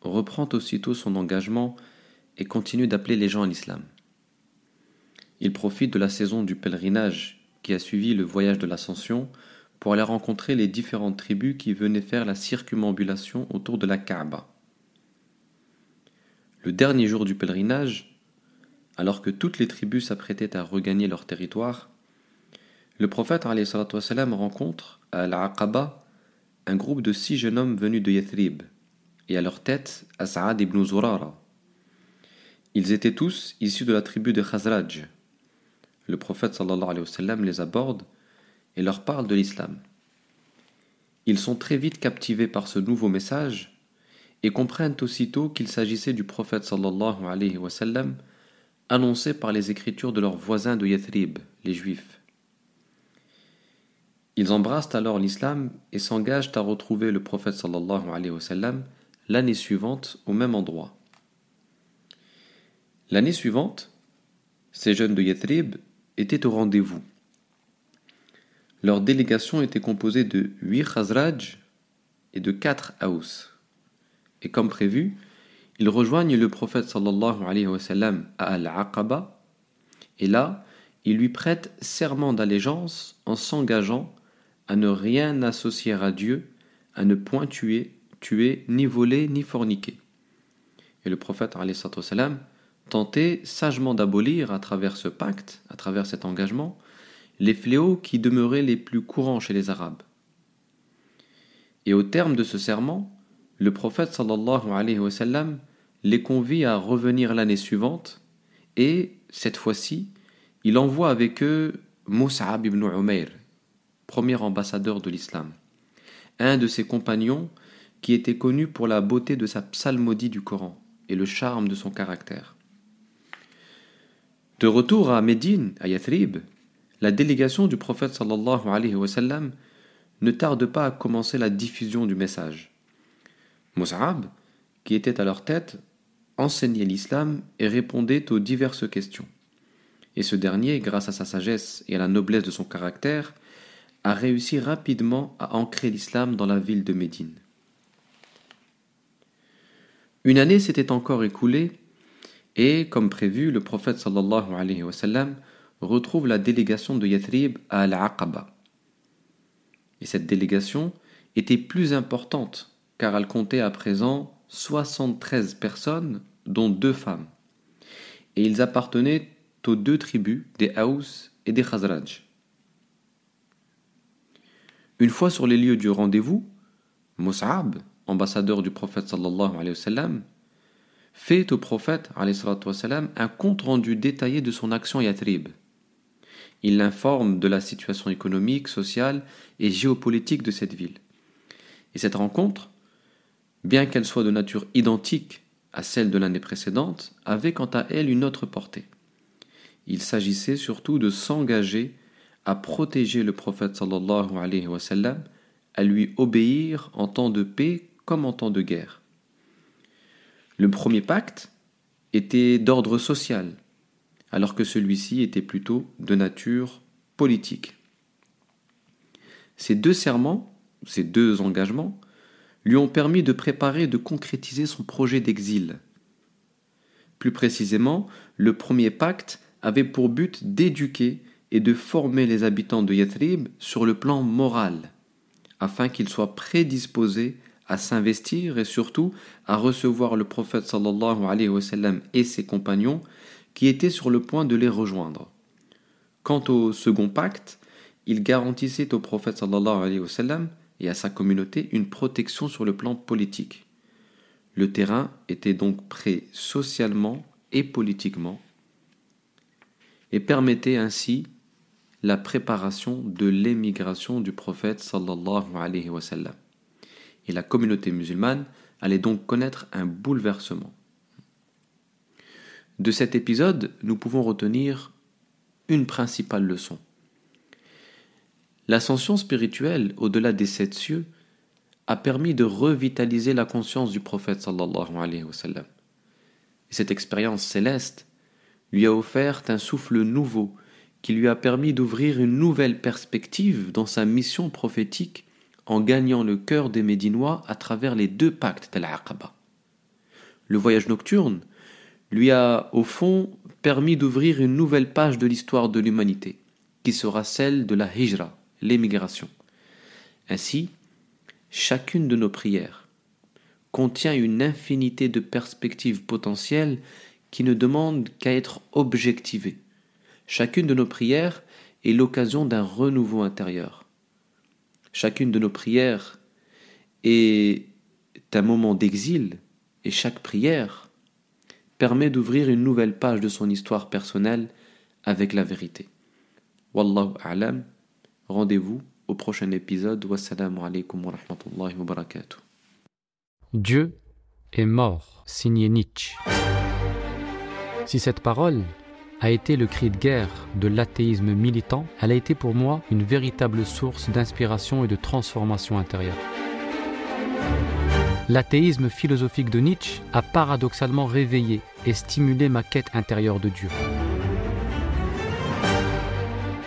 reprend aussitôt son engagement et continue d'appeler les gens à l'islam. Il profite de la saison du pèlerinage qui a suivi le voyage de l'ascension pour aller rencontrer les différentes tribus qui venaient faire la circumambulation autour de la Kaaba. Le dernier jour du pèlerinage, alors que toutes les tribus s'apprêtaient à regagner leur territoire, le prophète rencontre à Al-Aqaba un groupe de six jeunes hommes venus de Yathrib, et à leur tête As'ad ibn Zurara. Ils étaient tous issus de la tribu de Khazraj. Le prophète sallallahu alayhi wa sallam les aborde et leur parle de l'islam. Ils sont très vite captivés par ce nouveau message et comprennent aussitôt qu'il s'agissait du prophète sallallahu alayhi wa sallam annoncé par les écritures de leurs voisins de Yathrib, les juifs. Ils embrassent alors l'islam et s'engagent à retrouver le prophète sallallahu alayhi wa sallam l'année suivante au même endroit. L'année suivante, ces jeunes de Yathrib étaient au rendez-vous. Leur délégation était composée de huit Khazraj et de quatre Aous. Et comme prévu, ils rejoignent le prophète sallallahu alayhi wa sallam à Al-Aqaba, et là, ils lui prêtent serment d'allégeance en s'engageant à ne rien associer à Dieu, à ne point tuer tuer, ni voler, ni forniquer. Et le prophète tentait sagement d'abolir à travers ce pacte, à travers cet engagement, les fléaux qui demeuraient les plus courants chez les Arabes. Et au terme de ce serment, le prophète les convie à revenir l'année suivante et, cette fois-ci, il envoie avec eux Mus'ab ibn Umayr, premier ambassadeur de l'islam, un de ses compagnons qui était connu pour la beauté de sa psalmodie du Coran et le charme de son caractère. De retour à Médine, à Yathrib, la délégation du prophète ne tarde pas à commencer la diffusion du message. Mus'ab, qui était à leur tête, enseignait l'islam et répondait aux diverses questions. Et ce dernier, grâce à sa sagesse et à la noblesse de son caractère, a réussi rapidement à ancrer l'islam dans la ville de Médine. Une année s'était encore écoulée et, comme prévu, le prophète sallallahu alayhi wa sallam retrouve la délégation de Yathrib à Al-Aqaba. Et cette délégation était plus importante car elle comptait à présent 73 personnes, dont deux femmes. Et ils appartenaient aux deux tribus des Haous et des Khazraj. Une fois sur les lieux du rendez-vous, Mus'ab, ambassadeur du prophète sallallahu alayhi wa sallam, fait au prophète sallam, un compte-rendu détaillé de son action Yatrib. Il l'informe de la situation économique, sociale et géopolitique de cette ville. Et cette rencontre, bien qu'elle soit de nature identique à celle de l'année précédente, avait quant à elle une autre portée. Il s'agissait surtout de s'engager à protéger le prophète sallallahu alayhi wa sallam, à lui obéir en temps de paix comme en temps de guerre. Le premier pacte était d'ordre social, alors que celui-ci était plutôt de nature politique. Ces deux serments, ces deux engagements, lui ont permis de préparer et de concrétiser son projet d'exil. Plus précisément, le premier pacte avait pour but d'éduquer et de former les habitants de Yathrib sur le plan moral, afin qu'ils soient prédisposés à s'investir et surtout à recevoir le prophète et ses compagnons qui étaient sur le point de les rejoindre. Quant au second pacte, il garantissait au prophète et à sa communauté une protection sur le plan politique. Le terrain était donc prêt socialement et politiquement et permettait ainsi la préparation de l'émigration du prophète sallallahu alayhi wa sallam. Et la communauté musulmane allait donc connaître un bouleversement. De cet épisode, nous pouvons retenir une principale leçon. L'ascension spirituelle au-delà des sept cieux a permis de revitaliser la conscience du prophète sallallahu alayhi wa sallam. cette expérience céleste lui a offert un souffle nouveau qui lui a permis d'ouvrir une nouvelle perspective dans sa mission prophétique en gagnant le cœur des Médinois à travers les deux pactes d'Al-Aqaba. Le voyage nocturne lui a, au fond, permis d'ouvrir une nouvelle page de l'histoire de l'humanité, qui sera celle de la hijra, l'émigration. Ainsi, chacune de nos prières contient une infinité de perspectives potentielles qui ne demandent qu'à être objectivées. Chacune de nos prières est l'occasion d'un renouveau intérieur. Chacune de nos prières est un moment d'exil et chaque prière permet d'ouvrir une nouvelle page de son histoire personnelle avec la vérité. Wallahu a'lam. Rendez-vous au prochain épisode. Wassalamu alaikum wa rahmatullahi wa barakatuh. Dieu est mort, signé Nietzsche. Si cette parole a été le cri de guerre de l'athéisme militant, elle a été pour moi une véritable source d'inspiration et de transformation intérieure. L'athéisme philosophique de Nietzsche a paradoxalement réveillé et stimulé ma quête intérieure de Dieu.